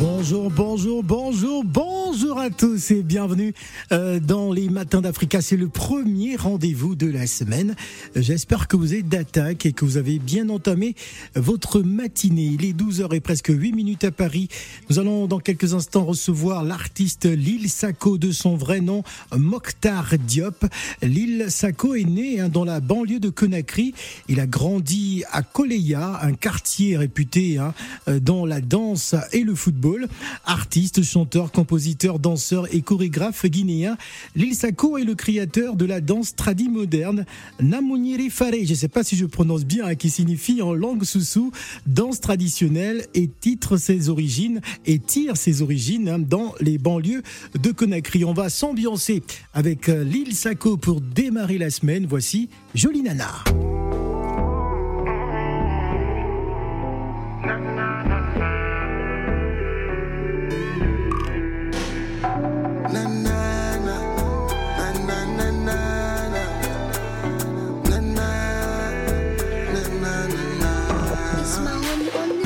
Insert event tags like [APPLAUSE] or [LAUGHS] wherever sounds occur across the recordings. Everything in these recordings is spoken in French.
Bonjour, bonjour, bonjour, bonjour à tous et bienvenue euh, dans les matins d'Africa. C'est le premier rendez-vous de la semaine. J'espère que vous êtes d'attaque et que vous avez bien entamé votre matinée. Il est 12h et presque 8 minutes à Paris. Nous allons dans quelques instants recevoir l'artiste Lil Sako de son vrai nom, Mokhtar Diop. Lil Sako est né hein, dans la banlieue de Conakry. Il a grandi à Koleya, un quartier réputé hein, euh, dans la danse et le football. Artiste, chanteur, compositeur, danseur et chorégraphe guinéen, Lil Sako est le créateur de la danse tradie moderne Namuniri Fare, je ne sais pas si je prononce bien, hein, qui signifie en langue soussou danse traditionnelle et titre ses origines et tire ses origines hein, dans les banlieues de Conakry. On va s'ambiancer avec euh, Lil Sako pour démarrer la semaine. Voici Jolie Nana. On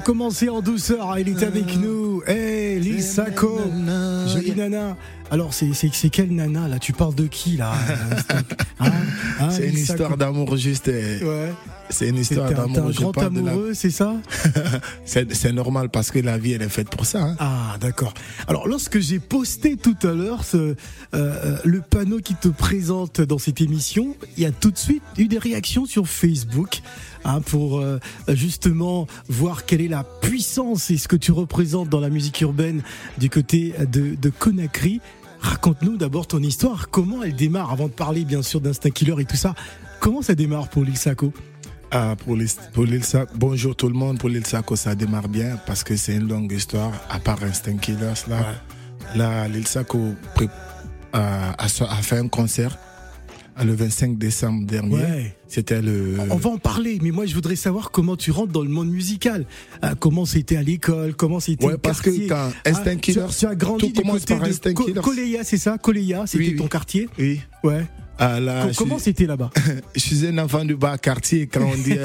a commencé en douceur, il est avec nous. Hey, Lil Sako, jolie nana. Alors, c'est quelle nana là? Tu parles de qui là? [LAUGHS] Hein? Hein, C'est une histoire d'amour juste. Ouais. C'est une histoire d'amour. un grand amoureux, c'est ça? [LAUGHS] C'est normal parce que la vie, elle est faite pour ça. Hein. Ah, d'accord. Alors, lorsque j'ai posté tout à l'heure euh, euh, le panneau qui te présente dans cette émission, il y a tout de suite eu des réactions sur Facebook hein, pour euh, justement voir quelle est la puissance et ce que tu représentes dans la musique urbaine du côté de, de Conakry. Raconte-nous d'abord ton histoire, comment elle démarre, avant de parler bien sûr d'Instinct Killer et tout ça. Comment ça démarre pour Lil Sako? Ah, pour bonjour tout le monde. Pour l'île Sako, ça démarre bien parce que c'est une longue histoire. À part Instinct Killers, là, là Sako a, a, fait un concert le 25 décembre dernier. C'était le. On va en parler, mais moi je voudrais savoir comment tu rentres dans le monde musical. Euh, comment c'était à l'école, comment c'était. Ouais, parce que quand Instinct ah, tu, as grandi du côté de Coléa, c'est ça Coléa, c'était ton quartier? Oui. Ouais. Ah, comment c'était là-bas? [LAUGHS] Je suis un enfant du bas quartier. Quand on dit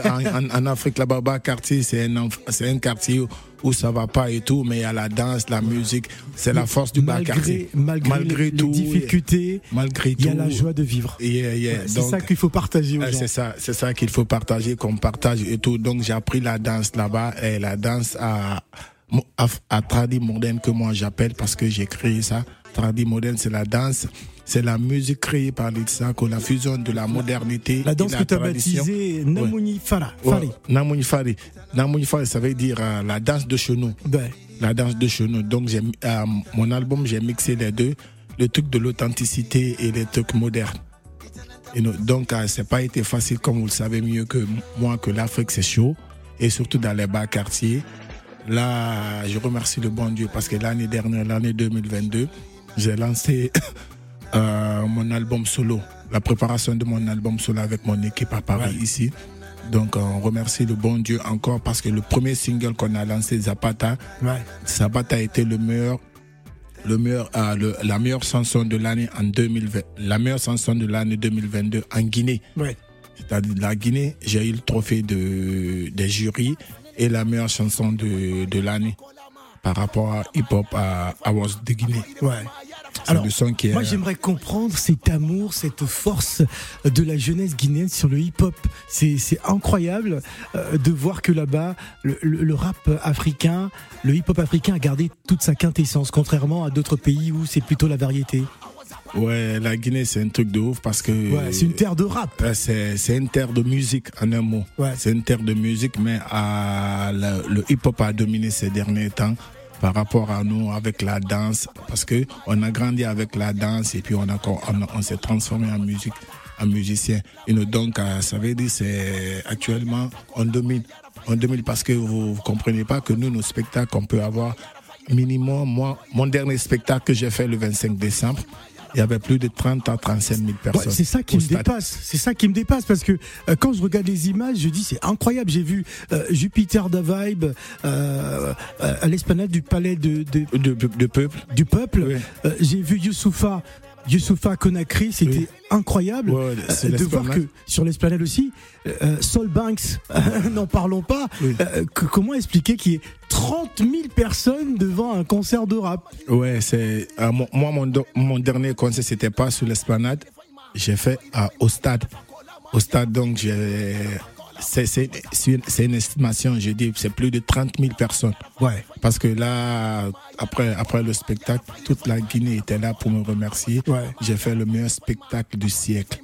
en, Afrique là-bas, bas quartier, c'est un, un quartier où ça va pas et tout, mais il y a la danse, la musique, c'est la force du bas quartier. Malgré, les, tout, difficultés, malgré il y a la joie de vivre. c'est ça qu'il faut partager aux C'est ça, c'est ça qu'il faut partager, qu'on partage et tout. Donc j'ai appris la danse là-bas et la danse à à, à tradi moderne que moi j'appelle parce que j'ai créé ça. Tradi moderne, c'est la danse, c'est la musique créée par l'Itsako, la fusion de la modernité. La danse que tu as baptisée Namuni Fara. Namuni Fari. Namuni Fari, ça veut dire euh, la danse de chenou. La danse de chenou. Donc, euh, mon album, j'ai mixé les deux, le truc de l'authenticité et les trucs modernes. Et donc, euh, c'est pas été facile, comme vous le savez mieux que moi, que l'Afrique, c'est chaud. Et surtout dans les bas quartiers. Là, je remercie le bon Dieu parce que l'année dernière, l'année 2022, j'ai lancé [COUGHS] euh, mon album solo, la préparation de mon album solo avec mon équipe à Paris ici. Donc on remercie le bon Dieu encore parce que le premier single qu'on a lancé, Zapata, Zapata a été le meilleur, le meilleur, euh, la meilleure chanson de l'année en 2020, la meilleure chanson de l'année 2022 en Guinée. C'est-à-dire la Guinée, j'ai eu le trophée de, des jurys et la meilleure chanson de, de l'année par rapport à Hip Hop à Awards de Guinée. Ouais. Alors, moi j'aimerais comprendre cet amour, cette force de la jeunesse guinéenne sur le hip-hop. C'est incroyable euh, de voir que là-bas, le, le, rap africain, le hip-hop africain a gardé toute sa quintessence, contrairement à d'autres pays où c'est plutôt la variété. Ouais, la Guinée, c'est un truc de ouf parce que. Ouais, c'est une terre de rap. C'est une terre de musique, en un mot. Ouais. C'est une terre de musique, mais à, le, hip-hop a dominé ces derniers temps par rapport à nous avec la danse parce que on a grandi avec la danse et puis on a on, s'est transformé en musique en musicien. Et donc euh, ça veut dire c'est actuellement on domine on domine parce que vous, vous comprenez pas que nous nos spectacles on peut avoir minimum moi mon dernier spectacle que j'ai fait le 25 décembre il y avait plus de 30 à 35 000 personnes. c'est ça qui me dépasse. C'est ça qui me dépasse parce que euh, quand je regarde les images, je dis c'est incroyable. J'ai vu euh, Jupiter da Vibe euh, à l'esplanade du palais de de, de, peuple. Du peuple. J'ai vu Youssoufa Youssoufa Conakry, c'était incroyable euh, de voir que sur l'esplanade aussi, euh, Sol Banks, [LAUGHS] n'en parlons pas. Euh, comment expliquer qu'il y ait 30 000 personnes devant un concert de rap? Ouais, c'est moi mon, mon dernier concert c'était pas sur l'esplanade, j'ai fait au stade. Au stade donc j'ai c'est une, estimation, je dis, c'est plus de 30 000 personnes. Ouais. Parce que là, après, après le spectacle, toute la Guinée était là pour me remercier. Ouais. J'ai fait le meilleur spectacle du siècle.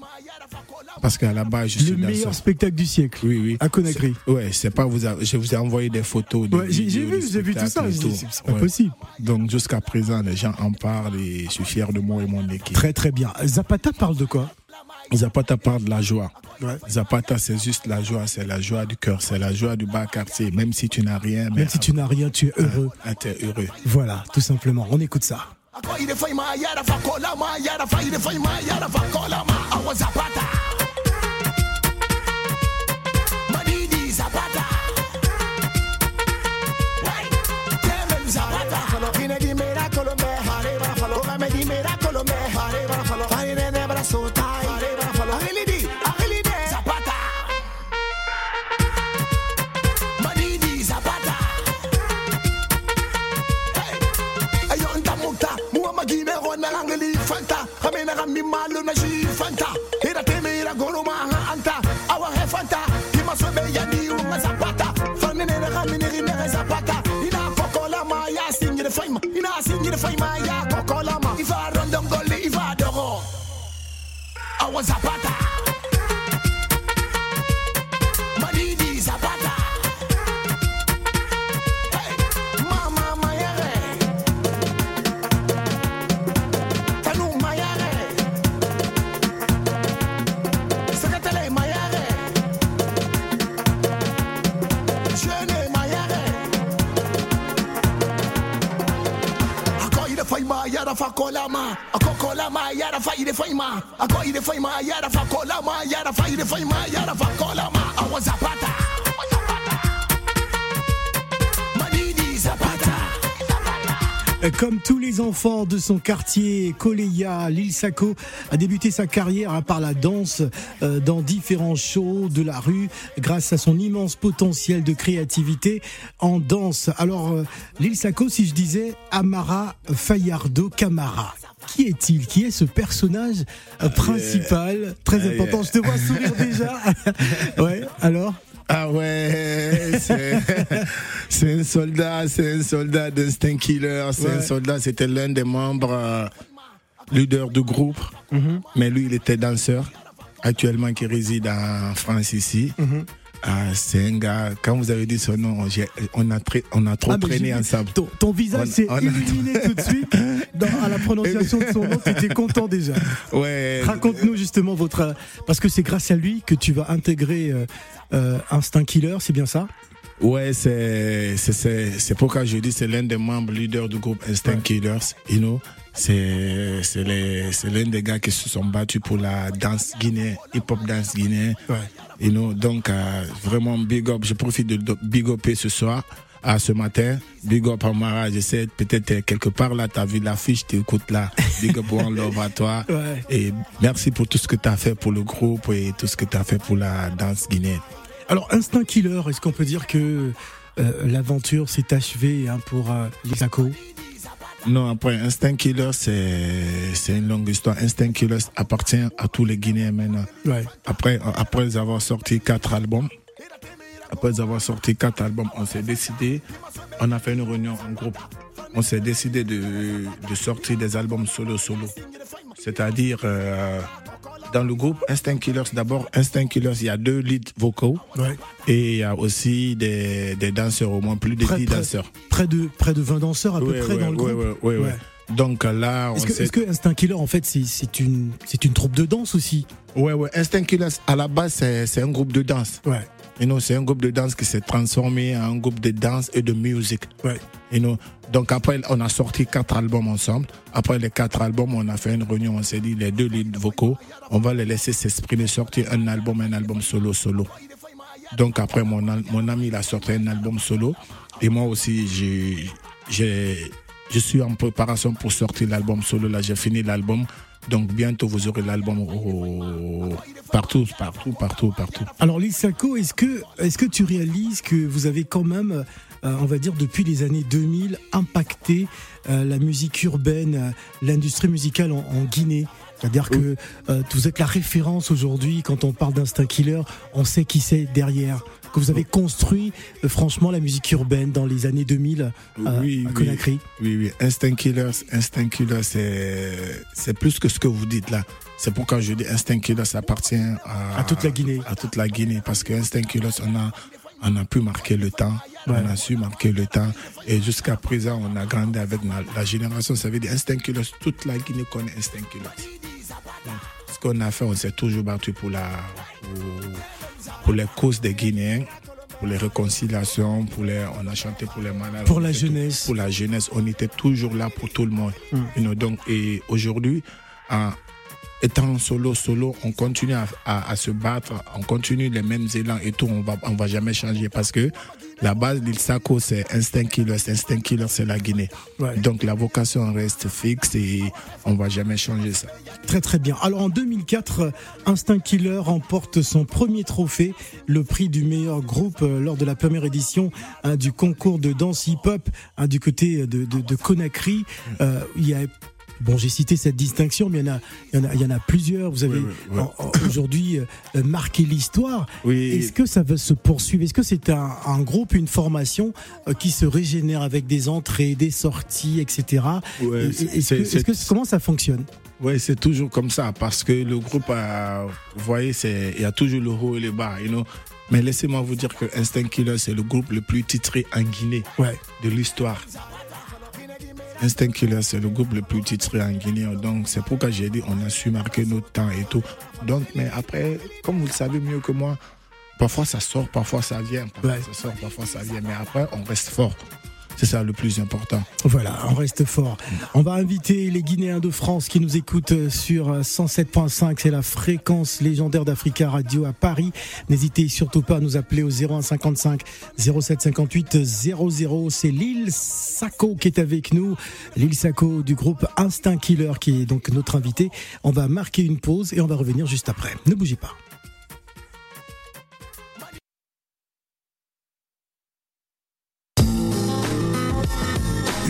Parce qu'à la base, je le suis Le meilleur spectacle du siècle. Oui, oui. À Conakry. Ouais, c'est pas vous. je vous ai envoyé des photos. ouais, j'ai vu, j'ai vu tout ça. C'est pas possible. Donc jusqu'à présent, les gens en parlent et je suis fier de moi et mon équipe. Très très bien. Zapata parle de quoi? Zapata parle de la joie. Zapata, c'est juste la joie, c'est la joie du cœur, c'est la joie du bas quartier. Même si tu n'as rien. Même si tu n'as rien, tu es heureux. Ah, tu es heureux. Voilà, tout simplement. On écoute ça. Mi malo na shi fanta ira teme ira goro ma ha anta. Awa he fanta kima so be ya ni uma zapata. Fani ne ga mi ne ne zapata. Ina kokola ma ya singi de faima. Ina de faima ya kokola ma. Ifa rondon goli ifa dogo awa zapata Zapata Comme tous les enfants de son quartier, Koleya Lil Sako a débuté sa carrière par la danse euh, dans différents shows de la rue grâce à son immense potentiel de créativité en danse. Alors, euh, Lil Sako, si je disais Amara Fayardo Camara, qui est-il Qui est ce personnage euh, principal Très Ah, important. Je te vois sourire [LAUGHS] déjà. ouais, alors Ah ouais, c'est [LAUGHS] un soldat, c'est un soldat d'Instinct Killer, c'est Ouais. un soldat, c'était l'un des membres euh, leaders du groupe, Mhm. mais lui il était danseur, actuellement qui réside en France ici. Mhm. Ah, c'est un gars, quand vous avez dit son nom, on a, très- on a trop Ah, traîné ensemble. Ton, ton visage s'est illuminé tout de suite [LAUGHS] dans- à la prononciation de son nom. Tu étais content déjà. Ouais. Raconte-nous justement votre. Parce que c'est grâce à lui que tu vas intégrer euh, euh, Instinct Killer, c'est bien ça? Ouais, c'est c'est pourquoi je dis c'est l'un des membres leaders du groupe Instinct Killers. You know, c'est c'est l'un des gars qui se sont battus pour la danse guinéenne, hip hop dance guinéen. Ouais. You know, donc euh, vraiment big up. Je profite de, de big upper ce soir. À ce matin, big up Amara, je sais, peut-être euh, quelque part là, t'as vu l'affiche, t'écoutes là, big up One Love à toi. [LAUGHS] Ouais. Et merci pour tout ce que t'as fait pour le groupe et tout ce que t'as fait pour la danse guinéenne. Alors, Instinct Killer, est-ce qu'on peut dire que euh, l'aventure s'est achevée hein, pour euh, les Non, après, Instinct Killer, c'est, c'est une longue histoire. Instinct Killer appartient à tous les Guinéens maintenant. Ouais. Après, après avoir sorti quatre albums, après avoir sorti quatre albums, on s'est décidé, on a fait une réunion en groupe. On s'est décidé de, de sortir des albums solo-solo. C'est-à-dire, euh, dans le groupe Instinct Killers, d'abord, Instinct Killers, il y a deux leads vocaux Ouais. et il y a aussi des, des danseurs, au moins plus de Près- 10 près- danseurs. Près de, près de 20 danseurs à peu près ouais, dans le groupe. Donc là, on Est-ce que, que Instinct Killer, en fait, c'est, une, une troupe de danse aussi? Ouais, ouais. Instinct Killers, à la base, c'est c'est un groupe de danse. Ouais. You know, c'est un groupe de danse qui s'est transformé en un groupe de danse et de musique. Ouais. You know. Donc après, on a sorti quatre albums ensemble. Après les quatre albums, on a fait une réunion. On s'est dit, les deux leads vocaux, on va les laisser s'exprimer, sortir un album, un album solo, solo. Donc après, mon, mon ami, il a sorti un album solo. Et moi aussi, j'ai, j'ai, je suis en préparation pour sortir l'album solo. Là, j'ai fini l'album. Donc bientôt, vous aurez l'album au- partout, partout, partout, partout. Alors Lissako, est-ce que, est-ce que tu réalises que vous avez quand même, euh, on va dire depuis les années 2000, impacté euh, la musique urbaine, euh, l'industrie musicale en, en Guinée? C'est-à-dire que euh, vous êtes la référence aujourd'hui quand on parle d'Instinct Killer, on sait qui c'est derrière. Que vous avez construit euh, franchement la musique urbaine dans les années 2000 euh, Oui, à oui. Conakry. Oui, oui. Instinct Killers, Instinct Killers, c'est, plus que ce que vous dites là. C'est pourquoi je dis Instinct Killers ça appartient à, À toute la Guinée. À toute la Guinée. Parce que Instinct Killers, on a, on a pu marquer le temps. Ouais. On a su marquer le temps. Et jusqu'à présent, on a grandi avec la, la génération. Ça veut dire Instinct Killers, toute la Guinée connaît Instinct Killers. Ce qu'on a fait, on s'est toujours battu pour, la, pour, pour les causes des Guinéens, pour les réconciliations, pour les, on a chanté pour les malades. Pour la tout- jeunesse. Pour la jeunesse, on était toujours là pour tout le monde. Mm. You know, donc, et aujourd'hui, en étant solo, solo, on continue à, à- à se battre, on continue les mêmes élans et tout, on va, on va jamais changer parce que la base d'Il Sako, c'est Instinct Killer, Instinct Killer, c'est la Guinée. Ouais. Donc la vocation reste fixe et on va jamais changer ça. Très très bien. Alors en 2004, euh, Instinct Killer remporte son premier trophée, le prix du meilleur groupe euh, lors de la première édition hein, du concours de danse hip-hop hein, du côté de, de, de Conakry. Euh, il y a Bon, j'ai cité cette distinction, mais il y en a, il y en a, il y en a plusieurs. Vous avez Oui, oui, oui. en- en- aujourd'hui euh, marqué l'histoire. Oui. Est-ce que ça va se poursuivre? Est-ce que c'est un, un groupe, une formation euh, qui se régénère avec des entrées, des sorties, etc. Ouais, Est-ce que, comment ça fonctionne? Oui, c'est toujours comme ça parce que le groupe, a, vous voyez, il y a toujours le haut et le bas, you know. Mais laissez-moi vous dire que Instinct Killer, c'est le groupe le plus titré en Guinée Ouais. de l'histoire. Instinct Killer, c'est le groupe le plus titré en Guinée? Donc, c'est pourquoi j'ai dit on a su marquer notre temps et tout. Donc, mais après, comme vous le savez mieux que moi, parfois ça sort, parfois ça vient. Parfois Ouais. ça sort, parfois ça vient. Mais après, on reste fort. C'est ça le plus important. Voilà, on reste fort. On va inviter les Guinéens de France qui nous écoutent sur 107.5, c'est la fréquence légendaire d'Africa Radio à Paris. N'hésitez surtout pas à nous appeler au 0155 0758 00. C'est Lille Sacco qui est avec nous. Lille Sacco du groupe Instinct Killer qui est donc notre invité. On va marquer une pause et on va revenir juste après. Ne bougez pas.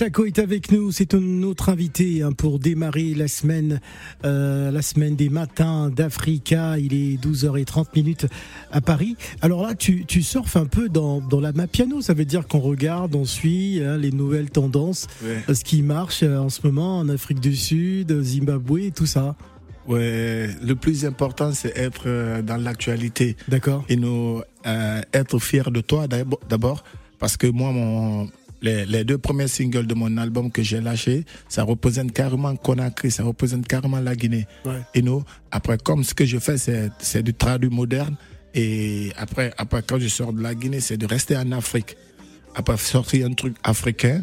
Sako est avec nous, c'est notre invité hein, pour démarrer la semaine, euh, la semaine des matins d'Africa. Il est 12h30 minutes à Paris. Alors là, tu, tu surfes un peu dans, dans la piano, ça veut dire qu'on regarde, on suit hein, les nouvelles tendances, Ouais. euh, ce qui marche euh, en ce moment en Afrique du Sud, Zimbabwe, et tout ça. Ouais, le plus important, c'est être dans l'actualité D'accord et nous euh, être fier de toi d'ab- d'abord, parce que moi, mon, les, les deux premiers singles de mon album que j'ai lâché, ça représente carrément Conakry, ça représente carrément la Guinée. Ouais. Et nous, après, comme ce que je fais, c'est c'est du traduit moderne. Et après, après, quand je sors de la Guinée, c'est de rester en Afrique. Après, sortir un truc africain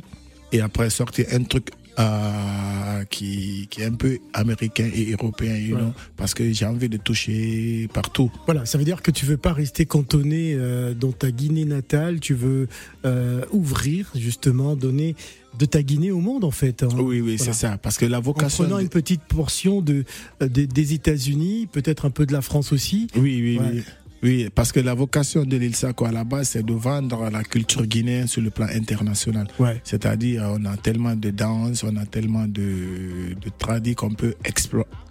et après sortir un truc euh, qui, qui est un peu américain et européen, you Ouais. know, parce que j'ai envie de toucher partout. Voilà, ça veut dire que tu veux pas rester cantonné euh, dans ta Guinée natale, tu veux euh, ouvrir justement, donner de ta Guinée au monde en fait. hein. Oui, oui, Voilà. c'est ça. Parce que la En vocation. prenant une petite portion de, euh, des- États-Unis, peut-être un peu de la France aussi. Oui, oui, Ouais. oui. Oui, parce que la vocation de l'île Sako à la base, c'est de vendre la culture guinéenne sur le plan international. Ouais. C'est-à-dire, on a tellement de danse, on a tellement de, de tradis qu'on peut,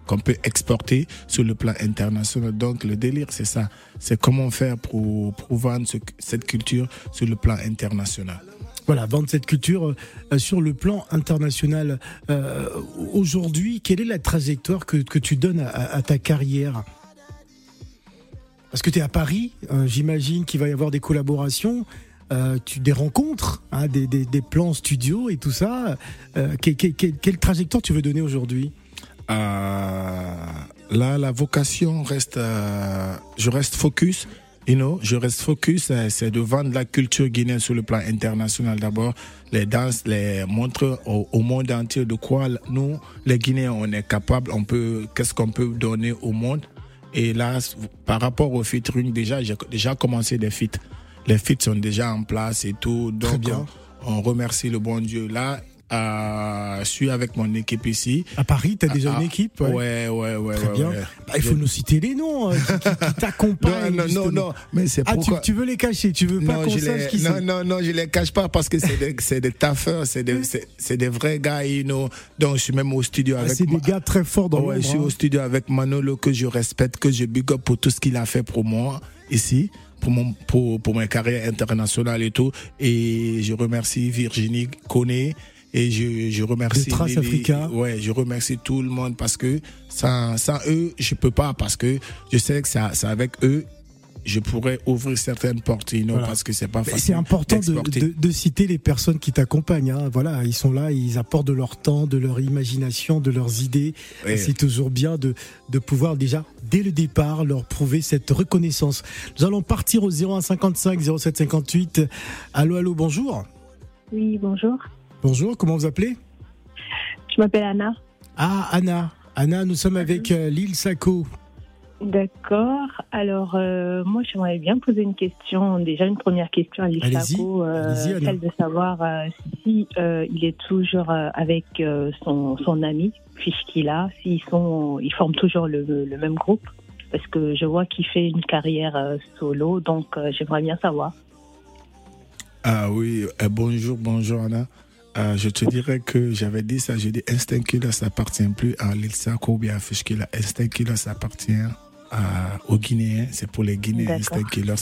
qu'on peut exporter sur le plan international. Donc, le délire, c'est ça. C'est comment faire pour, pour vendre ce- cette culture sur le plan international. Voilà, vendre cette culture euh, sur le plan international. Euh, Aujourd'hui, quelle est la trajectoire que, que tu donnes à, à ta carrière? Parce que tu es à Paris, euh, j'imagine qu'il va y avoir des collaborations, euh, des rencontres, hein, des, plans studio et tout ça. Euh, que- que- que- quelle trajectoire tu veux donner aujourd'hui? Là, la vocation reste, je reste focus. You know, je reste focus, c'est de vendre la culture guinéenne sur le plan international d'abord, les danses, les montrer au, au monde entier de quoi nous, les Guinéens, on est capable, on peut, qu'est-ce qu'on peut donner au monde? Et là, par rapport au featuring, déjà, j'ai déjà commencé des feats. Les feats sont déjà en place et tout. Donc, bien. On, on remercie le bon Dieu. Là, euh, je suis avec mon équipe ici. À Paris, t'as déjà Ah, une équipe Ouais, ouais, ouais. Très ouais, bien. ouais. Bah, il faut nous citer les noms euh, qui, qui- qui t'accompagnent. Non, non, non, justement. non, mais c'est Ah, tu, pourquoi. tu veux les cacher, tu veux pas non, qu'on sache qui non, c'est? non, non, je les cache pas parce que c'est des, [LAUGHS] des taffeurs, c'est des, c'est, des vrais gars, you know. Donc, je suis même au studio Ah, avec c'est des gars très forts dans Ouais, l'ombre, je suis hein. au studio avec Manolo que je respecte, que je big up pour tout ce qu'il a fait pour moi ici, pour mon pour, pour ma carrière internationale et tout. Et je remercie Virginie Koné et je, je remercie De Trace Lily. Africa. Ouais, je remercie tout le monde parce que sans, sans eux, je peux pas parce que je sais que c'est avec eux je pourrais ouvrir certaines portes, Voilà. parce que c'est pas facile. C'est important de, d'exporter. de- de citer les personnes qui t'accompagnent. hein. Voilà, ils sont là, ils apportent de leur temps, de leur imagination, de leurs idées. Ouais. C'est toujours bien de, de pouvoir déjà, dès le départ, leur prouver cette reconnaissance. Nous allons partir au 0155 0758. Allô, allô, bonjour. Oui, bonjour. Bonjour, comment vous appelez? Je m'appelle Anna. Ah, Anna. Anna, nous sommes avec euh, Lille Sacco. D'accord. Alors, euh, moi, j'aimerais bien poser une question. Déjà, une première question à l'ISACO, Allez-y, Anna. celle de savoir euh, si euh, il est toujours euh, avec euh, son, son ami, puisqu'il a, s'ils sont, ils forment toujours le, le même groupe. Parce que je vois qu'il fait une carrière euh, solo, donc euh, j'aimerais bien savoir. Ah oui, euh, bonjour, bonjour Anna. Euh, je te dirais que j'avais dit ça, j'ai dit Instinct Killer, ça appartient plus à l'île Sako ou bien à Fish Killer. Instinct Killer, ça appartient à- aux Guinéens, c'est pour les Guinéens. Instinct Killers.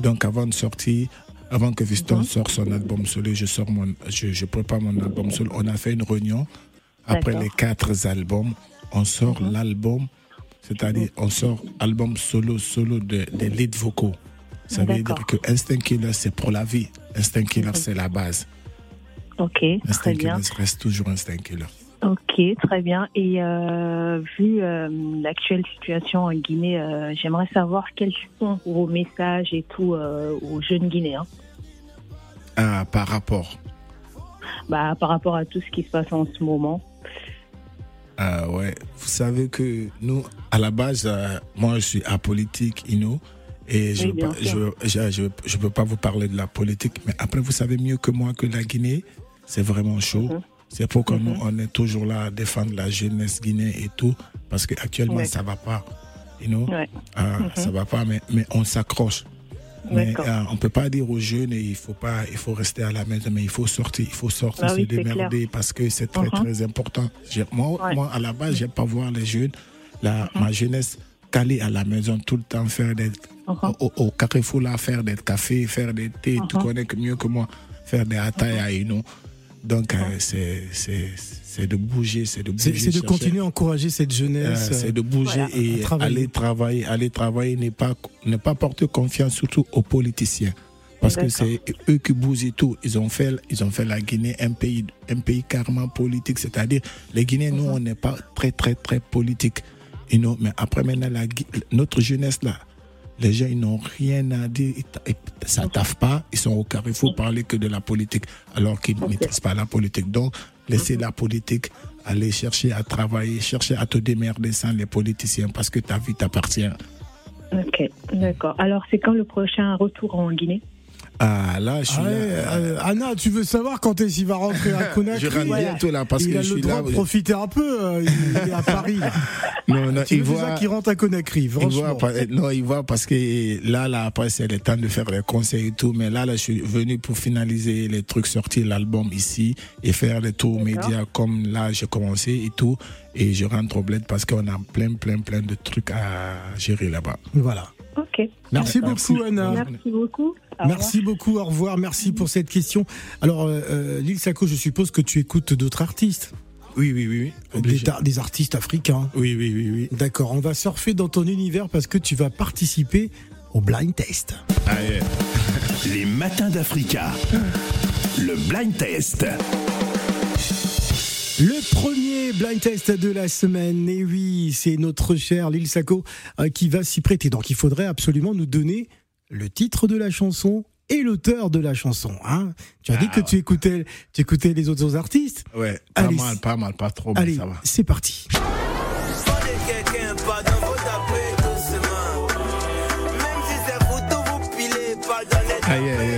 Donc avant de sortir, avant que Viston Mhm. sorte son album solo, je, sors mon, je, je prépare mon album solo. On a fait une réunion. Après les quatre albums, on sort Mhm. l'album, c'est-à-dire on sort album solo, solo de, des lead vocaux. Ça veut dire que Instinct Killer, c'est pour la vie. Instinct Killer, Mhm. c'est la base. Ok, très bien. Reste toujours Killer. Ok, très bien. Et euh, vu euh, l'actuelle situation en Guinée, euh, j'aimerais savoir quels sont vos messages et tout aux jeunes Guinéens Ah, par rapport. bah, par rapport à tout ce qui se passe en ce moment. Ah ouais, vous savez que nous, à la base, moi je suis apolitique, you know, et je Oui, ne bien sûr. je, je, je peux pas vous parler de la politique, mais après vous savez mieux que moi que la Guinée, c'est vraiment chaud. Mhm. C'est pourquoi nous, on est toujours là à défendre la jeunesse guinéenne et tout, parce qu'actuellement, D'accord. ça va pas, you know, Ouais. Ah, Mhm. ça va pas, mais, mais on s'accroche. Mais euh, on peut pas dire aux jeunes il faut pas il faut rester à la maison mais il faut sortir il faut sortir Ah se oui, démerder parce que c'est très Mhm. très important. Moi Ouais. moi à la base j'aime pas voir les jeunes la ma jeunesse calée à la maison tout le temps faire des au, au carrefour là faire des cafés faire des thés tu connais que mieux que moi faire des ataya you know. Donc euh, c'est c'est c'est de bouger c'est de C'est bouger c'est de continuer à encourager cette euh, jeunesse. c'est de bouger Voilà. et travailler. aller travailler, aller travailler, ne pas, ne pas porter confiance surtout aux politiciens. Parce que c'est eux qui bougent et tout. Ils ont fait, ils ont fait la Guinée un pays, un pays carrément politique. C'est-à-dire, les Guinéens, nous, on n'est pas très, très, très politique. You know, mais après, maintenant, la notre jeunesse, là, les gens, ils n'ont rien à dire. Ça taffe pas. Ils sont au carrefour parler que de la politique, alors qu'ils ne maîtrisent pas la politique. Donc, laissez la politique aller chercher à travailler, chercher à te démerder sans les politiciens, parce que ta vie t'appartient. Ok, d'accord. Alors, c'est quand le prochain retour en Guinée? Ah, là, je suis Ah là. euh, Anna, tu veux savoir quand est-ce qu'il va rentrer à [LAUGHS] Conakry je rentre bientôt là, parce Il que a je le suis droit là. de profiter un peu. euh, il est à Paris. Là. [LAUGHS] Non, non, Tu il voit. qu'il rentre à Conakry, Il franchement. voit, pas- non, il voit parce que là, là, après, c'est le temps de faire les conseils et tout. Mais là, là, je suis venu pour finaliser les trucs, sortir l'album ici et faire les tours médias comme là, j'ai commencé et tout. Et je rentre au bled parce qu'on a plein, plein, plein de trucs à gérer là-bas. Voilà. Ok. Merci beaucoup, Anna. Merci beaucoup. Au Merci beaucoup, au revoir, merci pour cette question. Alors, euh, euh, Lil Sako, je suppose que tu écoutes d'autres artistes, Oui, oui, oui, oui. des, artistes africains. Oui, oui, oui, oui. D'accord, on va surfer dans ton univers parce que tu vas participer au blind test. Ah, yeah. [LAUGHS] Les matins d'Africa. Le blind test. Le premier blind test de la semaine, et oui, c'est notre cher Lil Sacco euh, qui va s'y prêter. Donc il faudrait absolument nous donner le titre de la chanson et l'auteur de la chanson. Hein tu as dit ah que tu, écoutais, tu écoutais les autres artistes. Ouais, pas mal, pas mal, pas trop, mais Allez. C'est parti.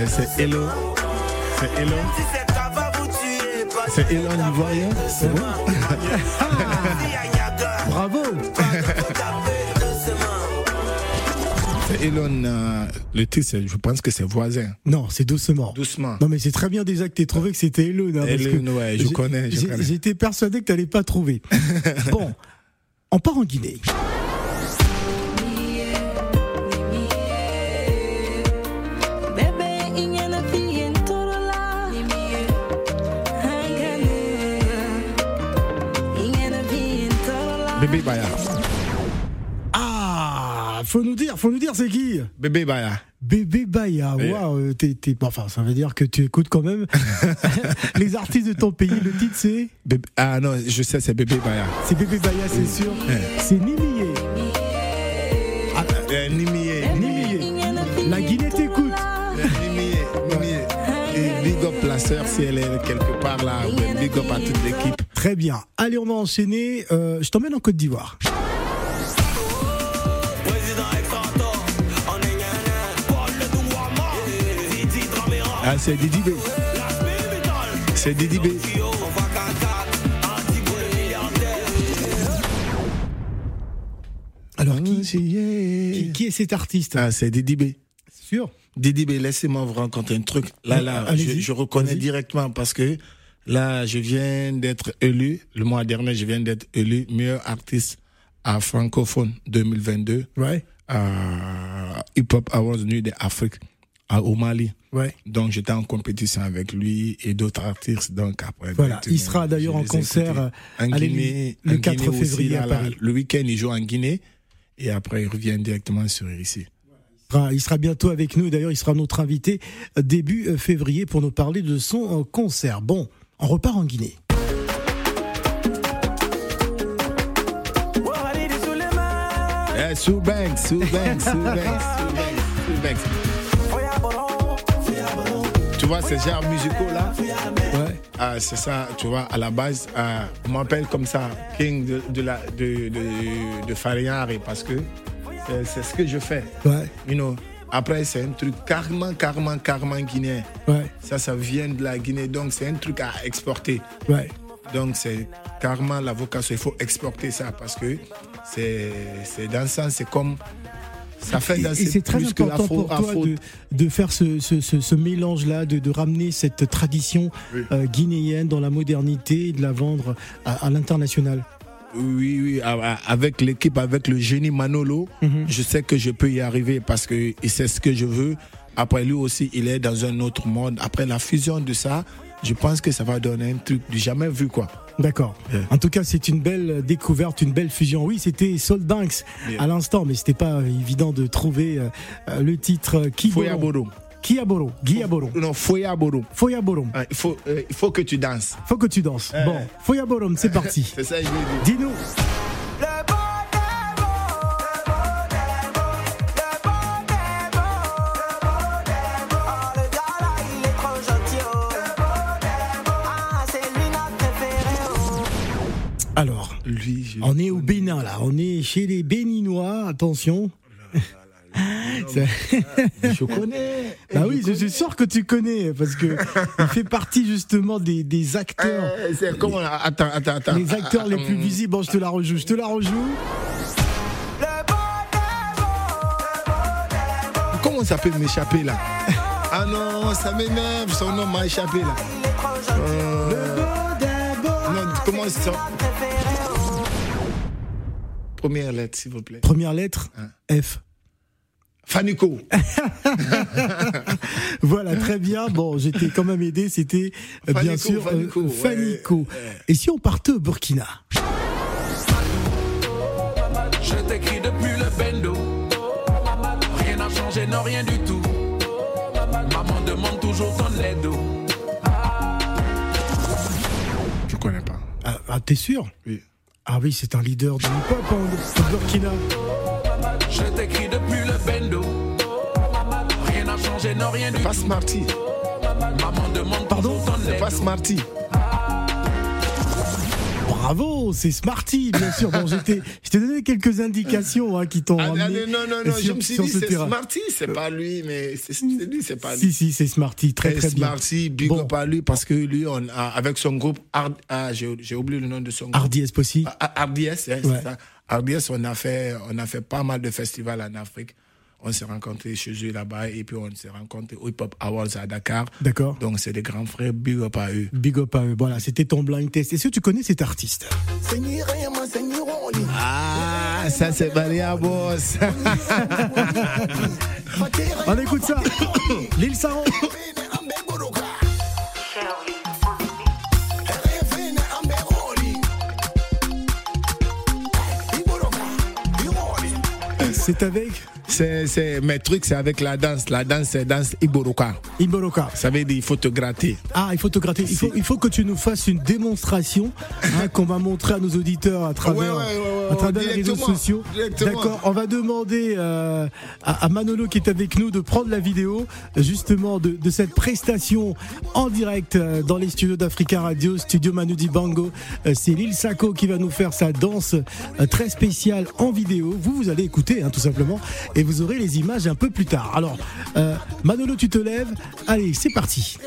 C'est Hello. C'est Hello. C'est Elon Ivoirien. C'est bon. [LAUGHS] Bravo C'est Elon. euh, le titre, je pense que c'est voisin. Non, c'est doucement. Doucement. Non, mais c'est très bien déjà que tu trouvé que c'était Elon. hein, parce Elon, que ouais, je connais. J'étais persuadé que tu n'allais pas trouver. [LAUGHS] bon, on part en Guinée. Bébé Baya. Ah, faut nous dire, faut nous dire c'est qui Bébé Baya. Bébé Baya, waouh, t'es- enfin, ça veut dire que tu écoutes quand même [LAUGHS] les artistes de ton pays. Le titre c'est Bébé- Ah non, je sais, c'est Bébé Baya. c'est Bébé Baya, c'est sûr. C'est Nimiye. Euh, Nimiye. Nimiye. La Guinée t'écoute. Euh. Nimiye. Et big up la sœur si elle est quelque part là. Big up à toute l'équipe. Très bien. Allez, on va enchaîner. Euh, je t'emmène en Côte d'Ivoire. Ah, c'est Didi B. C'est Didi B. Alors, qui, qui, qui est cet artiste Ah, c'est Didi B. Sûr Didi B, laissez-moi vous raconter un truc. Là, là, je, reconnais directement parce que là, je viens d'être élu, le mois dernier, je viens d'être élu meilleur artiste à francophone 2022 Ouais. à Hip Hop Awards Nuit d'Afrique à- au Mali. Ouais. Donc j'étais en compétition avec lui et d'autres artistes. Donc après, Voilà. directement, Il sera d'ailleurs en concert euh, en Guinée, le en 4 Guinée aussi, février à là. Le week-end, il joue en Guinée et après il revient directement sur ici. Il sera- bientôt avec nous. D'ailleurs, il sera notre invité début euh, février pour nous parler de son euh, concert. Bon, on repart en Guinée. Eh, Banks, Banks, Banks, Banks. Tu vois ces genres musicaux là Ouais. Ah, c'est ça, tu vois, à la base, ah, on m'appelle comme ça, King de, de, la, de, de, de Farignari, parce que c'est- c'est ce que je fais. Ouais. You know. Après, c'est un truc carrément, carrément, carrément guinéen. Ouais. Ça, ça vient de la Guinée, donc c'est un truc à exporter. Ouais. Donc c'est carrément la vocation, il faut exporter ça parce que c'est dans le sens, c'est comme ça fait Et, c'est très important pour toi de, de faire ce, ce, ce- ce mélange-là, de, de ramener cette tradition Oui. euh, guinéenne dans la modernité et de la vendre à, à l'international. Oui, oui, avec l'équipe, avec le génie Manolo, Mhm. je sais que je peux y arriver parce que c'est ce que je veux. Après lui aussi, il est dans un autre monde. Après la fusion de ça, je pense que ça va donner un truc du jamais vu quoi. D'accord. En tout cas, c'est une belle découverte, une belle fusion. Oui, c'était Soul Yeah. à l'instant, mais c'était pas évident de trouver euh, le titre euh, Kiboro. Foyaboro. Kiaboro. Guiaboro. Non, Foyaboro. Foyaborom. Ah, Il faut, euh, faut que tu danses. Faut que tu danses. Ouais. Bon, Foyaborom, c'est parti. [LAUGHS] C'est ça. Dis-nous. Alors, Lui, on est au Bénin là, on est chez les Béninois, attention. C'est- je connais. [LAUGHS] Bah oui, je suis sûr que tu connais parce que il fait partie justement des, des acteurs, Eh, comment Attends, attends, attends. les acteurs les plus Hum, visibles. Bon, je te la rejoue, je te la rejoue. Comment ça peut m'échapper là? Ah non, ça m'énerve, son nom m'a échappé là. Euh, non, comment ça Première lettre, s'il vous plaît. Première lettre, Hein. F. Fanico. [LAUGHS] Voilà, très bien. Bon, j'étais quand même aidé. C'était euh, bien Fanico, sûr euh, Fanico, ouais, Fanico. ouais. Et si on partait au Burkina? Je t'écris depuis le bendo. Rien n'a changé, non, rien du tout. Maman demande toujours ton aide. Je connais pas. Ah, ah, t'es sûr? Oui. Ah oui, c'est un leader du hip-hop hein, au Burkina. Je t'écris depuis le bendo. Rien n'a changé, non, rien du Pas tout. Smarty. Maman demande Pardon C'est pas Smarty. Bravo, c'est Smarty, bien sûr. Bon, j'étais- je t'ai donné quelques indications hein, qui t'ont Ah, amené non, non, non, je sur- me suis dit, ce c'est. Smarty, c'est pas lui, mais c'est lui, c'est pas lui. Si, si, c'est Smarty, très très bien. Smarty, big Bon. up à lui parce que lui, on a, avec son groupe, ah, j'ai oublié le nom de son groupe. RDS, hein, Ouais. c'est ça. RDS, on a, fait, on a fait pas mal de festivals en Afrique. On s'est rencontrés chez eux là-bas et puis on s'est rencontrés au Hip Hop Awards à Dakar. D'accord. Donc c'est des grands frères, big up à eux. Big up à eux. Voilà, c'était ton blind test. Est-ce que tu connais cet artiste? Ah, ça c'est Maria Boss. [LAUGHS] On écoute ça. [COUGHS] L'île Saron. [COUGHS] C'est avec c'est, mes trucs, c'est avec la danse. La danse, c'est danse Iboroka. Iboroka. Ça veut dire il faut te gratter. Ah, il faut te gratter. Il faut, il faut que tu nous fasses une démonstration [LAUGHS] hein, qu'on va montrer à nos auditeurs à travers, Ouais, ouais, ouais, ouais, à travers les réseaux sociaux. D'accord. On va demander euh, à, à Manolo qui est avec nous de prendre la vidéo justement de, de cette prestation en direct euh, dans les studios d'Africa Radio, studio Manu Dibango. Euh, C'est Lil Sako qui va nous faire sa danse très spéciale en vidéo. Vous, vous allez écouter hein, tout simplement et vous aurez les images un peu plus tard. Alors, euh, Manolo, tu te lèves. Allez, c'est parti.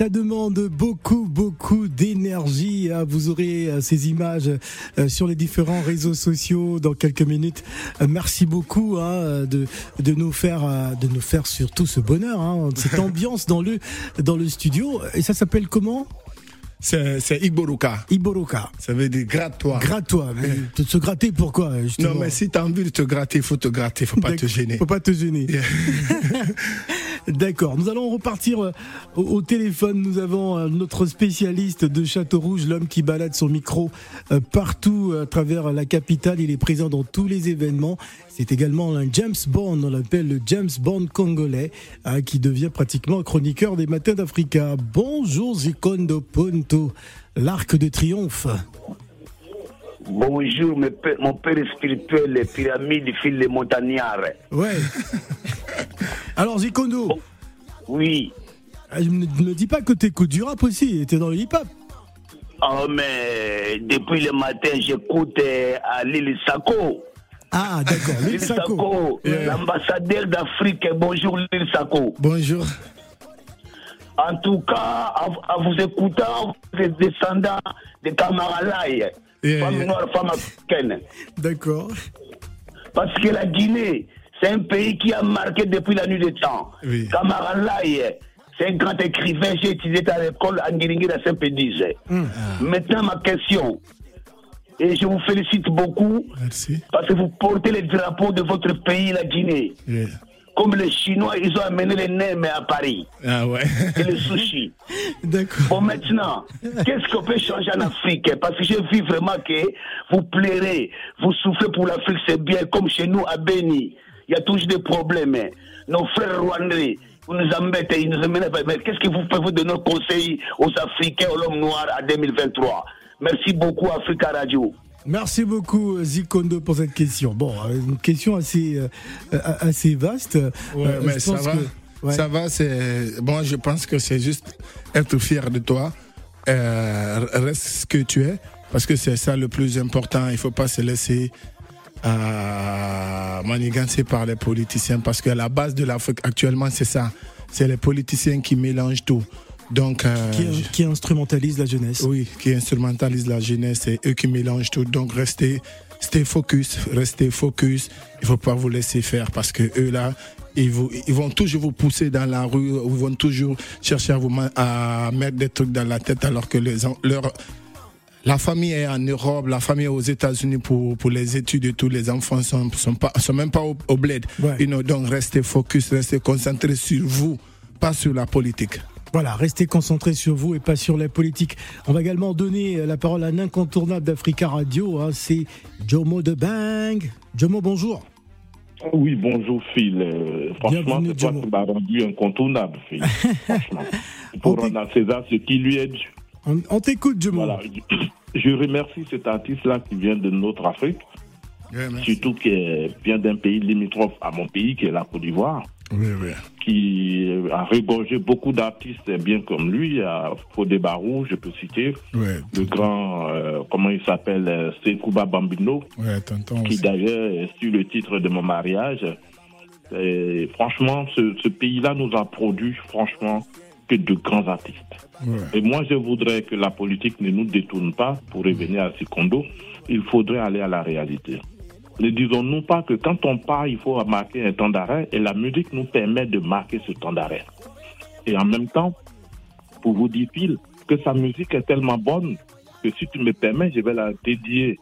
Ça demande beaucoup, beaucoup d'énergie. hein. Vous aurez euh, ces images euh, sur les différents réseaux sociaux dans quelques minutes. Euh, Merci beaucoup hein, de, de nous faire, de nous faire surtout ce bonheur, hein, cette [LAUGHS] ambiance dans le, dans le studio. Et ça s'appelle comment? C'est, Iboroka. Iboroka. Ça veut dire gratte-toi. Gratte-toi. Mais te se gratter pourquoi justement? Non, mais si t'as envie de te gratter, il faut te gratter, il faut pas te gêner. Faut pas te gêner. [LAUGHS] [LAUGHS] D'accord. Nous allons repartir euh, au, téléphone. Nous avons euh, notre spécialiste de Château Rouge, l'homme qui balade son micro euh, partout à travers la capitale. Il est présent dans tous les événements. C'est également un James Bond, on l'appelle le James Bond congolais, hein, qui devient pratiquement chroniqueur des Matins d'Africa. Bonjour Zikondo Ponto, l'arc de triomphe. Bonjour, mon père, spirituel, les pyramides, fil les montagnards. Ouais. [LAUGHS] Alors Zikondo, Oui. euh, ne me dis pas que t'écoutes du rap aussi, t'es dans le hip-hop. Oh, mais depuis le matin, j'écoute euh, à Lili Sako. Ah, d'accord, Lili Sako. L'ambassadeur d'Afrique. Bonjour, Lili Sako. Bonjour. En tout cas, en, en vous écoutant, vous êtes descendant de Kamaralaï, Yeah, femme yeah. noire, femme africaine. D'accord. Parce que la Guinée, c'est un pays qui a marqué depuis la nuit des temps. Oui. Kamaralaï, c'est un grand écrivain, j'ai étudié à l'école à Nguiringui à Saint-Pédise. Maintenant, ma question, et je vous félicite beaucoup Merci. parce que vous portez le drapeau de votre pays, la Guinée. Yeah. Comme les Chinois, ils ont amené les nems à Paris Ah ouais. et les sushis. [LAUGHS] D'accord. Bon, maintenant, qu'est-ce qu'on peut changer en Afrique? Parce que j'ai vu vraiment que vous plairez, vous souffrez pour l'Afrique, c'est bien, comme chez nous à Beni. Il y a toujours des problèmes. Nos frères rwandais, vous nous embêtez, ils nous amènent. Mais qu'est-ce que vous pouvez donner conseil aux Africains, aux hommes noirs à 2023 Merci beaucoup, Africa Radio. Merci beaucoup Zikondo pour cette question. Bon, euh, une question assez euh, euh, assez vaste. Ouais, Euh, mais ça va. que- ouais. Ça va, c'est. Bon, je pense que c'est juste être fier de toi. Euh, reste ce que tu es. Parce que c'est ça le plus important. Il faut pas se laisser euh, manigancer par les politiciens. Parce que la base de l'Afrique actuellement, c'est ça. C'est les politiciens qui mélangent tout. Donc, euh, qui, qui instrumentalise la jeunesse. Oui, qui instrumentalise la jeunesse. C'est eux qui mélangent tout. Donc, restez, restez focus, restez focus. Il faut pas vous laisser faire parce que eux là, ils, vous, ils vont toujours vous pousser dans la rue, ils vont toujours chercher à vous à mettre des trucs dans la tête alors que les, leur, la famille est en Europe, la famille est aux États-Unis pour, pour les études et tous les enfants sont, sont pas, sont même pas au, au bled. Ouais. You know, donc restez focus, restez concentrés sur vous, pas sur la politique. Voilà, restez concentrés sur vous et pas sur la politique. On va également donner la parole à un incontournable d'Africa Radio, hein, c'est Jomo de Bang. Jomo, bonjour. Oui, bonjour Phil. Euh, franchement, c'est toi qui m'as rendu incontournable, Phil. franchement. [LAUGHS] Pour rendre à César ce qui lui est dû. On, on t'écoute, Jomo. Voilà. Je remercie cet artiste-là qui vient de notre Afrique, surtout qui vient d'un pays limitrophe à mon pays, qui est la Côte d'Ivoire, Oui, oui. qui a regorgé beaucoup d'artistes bien comme lui. A Fodé Barou, je peux citer, le grand, euh, comment il s'appelle, euh, Sekouba Bambino, qui d'ailleurs est sur le titre de mon mariage. Et franchement, ce, ce pays-là nous a produit, franchement, que de grands artistes. Ouais. Et moi, je voudrais que la politique ne nous détourne pas pour revenir à Sikondo. Il faudrait aller à la réalité. Ne disons-nous pas que quand on part, il faut marquer un temps d'arrêt et la musique nous permet de marquer ce temps d'arrêt. Et en même temps, pour vous dire, Phil, que sa musique est tellement bonne que si tu me permets, je vais la dédier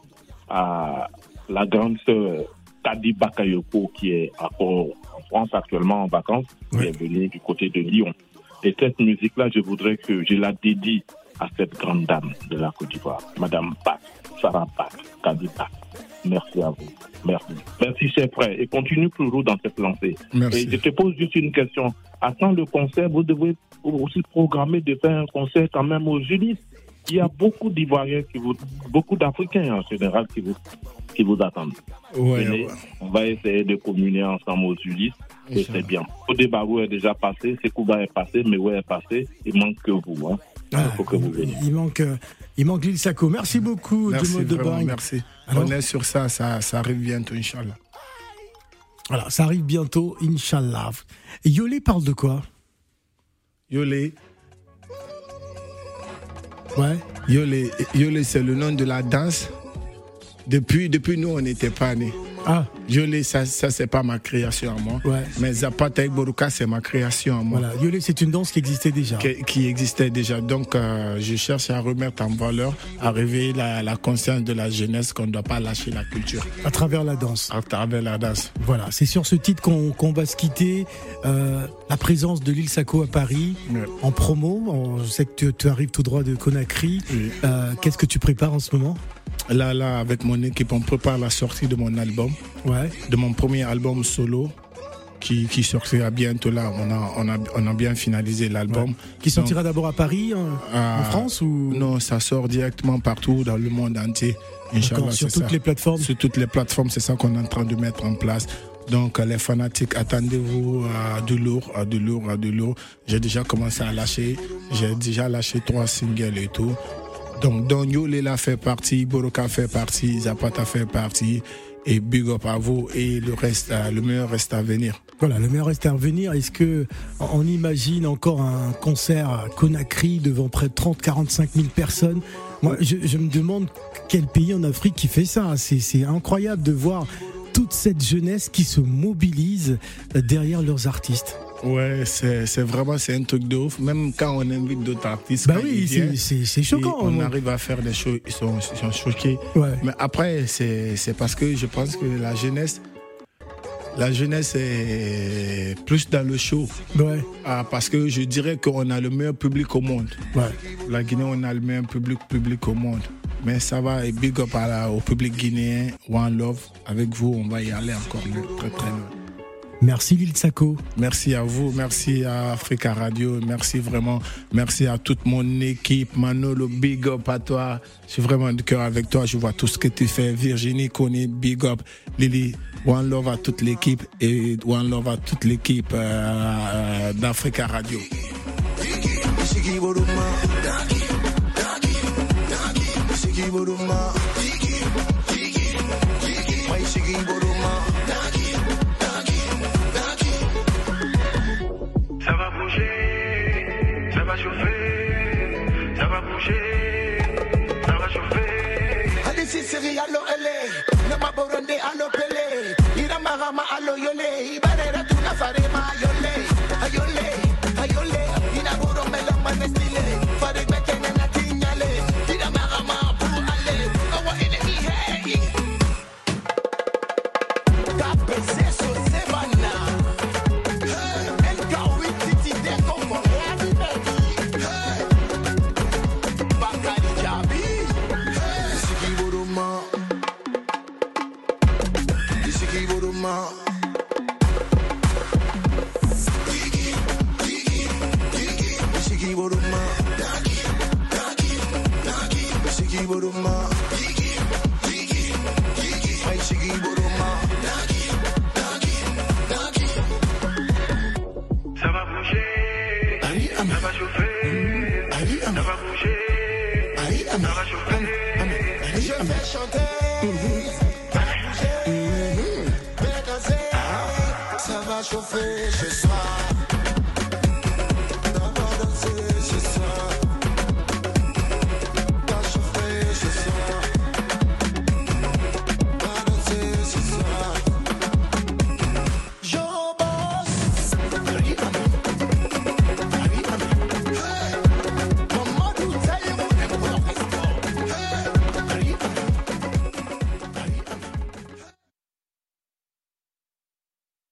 à la grande sœur Kadi Bakayoko qui est encore en France actuellement en vacances, qui est venue du côté de Lyon. Et cette musique-là, je voudrais que je la dédie à cette grande dame de la Côte d'Ivoire, Madame Bak, Sarah Bak, Kadi Bak. Merci à vous. Merci. Merci, cher frère. Et continue toujours dans cette lancée. Merci. Et je te pose juste une question. Attends le concert, vous devez aussi programmer de faire un concert quand même aux Ulysses. Il y a beaucoup d'Ivoiriens qui vous, beaucoup d'Africains en général qui vous, qui vous attendent. Ouais, Venez, ouais. On va essayer de communier ensemble aux Ulysses. Et c'est bien. Au Barou est déjà passé, Sekouba est passé, Mewe est passé. Il manque que vous. Hein. Il faut que vous veniez. Il manque, euh, il manque l'île Sako. Merci beaucoup, Merci, de merci. Alors On est sur ça, ça, ça arrive bientôt, Inch'Allah. Voilà, ça arrive bientôt, Inch'Allah. Yolé parle de quoi? Yolé, Ouais. Yolé, Yolé c'est le nom de la danse. Depuis, depuis nous, on n'était pas nés. Ah, Yolé, ça, ça c'est pas ma création à moi. Ouais. Mais Zapata et Boruka, c'est ma création à moi. voilà. Yolé, c'est une danse qui existait déjà. Qui, qui existait déjà. Donc, euh, je cherche à remettre en valeur, à réveiller la, la conscience de la jeunesse qu'on ne doit pas lâcher la culture À travers la danse. à travers la danse. Voilà, c'est sur ce titre qu'on va se quitter. Euh, la présence de l'île Sako à Paris Ouais. en promo. On- je sais que tu, tu arrives tout droit de Conakry. Oui. Euh, Qu'est-ce que tu prépares en ce moment? Là, là, avec mon équipe, on prépare la sortie de mon album, Ouais. de mon premier album solo, qui, qui sortira bientôt là. On a, on a, on a bien finalisé l'album. Qui sortira d'abord à Paris, en, Ah, en France ou? Non, ça sort directement partout dans le monde entier. Inch'Allah, sur toutes ça. les plateformes Sur toutes les plateformes, c'est ça qu'on est en train de mettre en place. Donc, euh, les fanatiques, attendez-vous à du lourd, à du lourd, à du lourd. J'ai déjà commencé à lâcher. J'ai déjà lâché trois singles et tout. Donc, Don Yolela fait partie, Boroka fait partie, Zapata fait partie. Et big up à vous. Et le reste, euh, le meilleur reste à venir. Voilà, le meilleur reste à revenir. Est-ce que on imagine encore un concert à Conakry devant près de 30-45 000 personnes? Moi, je, je me demande quel pays en Afrique qui fait ça. C'est c'est incroyable de voir toute cette jeunesse qui se mobilise derrière leurs artistes. Ouais, c'est vraiment c'est un truc de ouf. Même quand on invite d'autres artistes, Bah oui, c'est- choquant. on hein. arrive à faire des choses, ils sont, ils sont choqués. Ouais. Mais après, c'est parce que je pense que la jeunesse, la jeunesse est plus dans le show. Ouais, Ah, parce que je dirais qu'on a le meilleur public au monde. ouais. La Guinée, on a le meilleur public, public au monde. Mais ça va, et big up à la- au public guinéen, One Love. Avec vous, on va y aller encore très très loin. Merci Lil Sako. Merci à vous, merci à Africa Radio, merci vraiment, merci à toute mon équipe, Manolo, big up à toi. Je suis vraiment de cœur avec toi, je vois tout ce que tu fais. Virginie, Connie, big up. Lily, one love à toute l'équipe et one love à toute l'équipe euh, euh, d'Africa Radio. Burundi, allo Pele. Ira a allo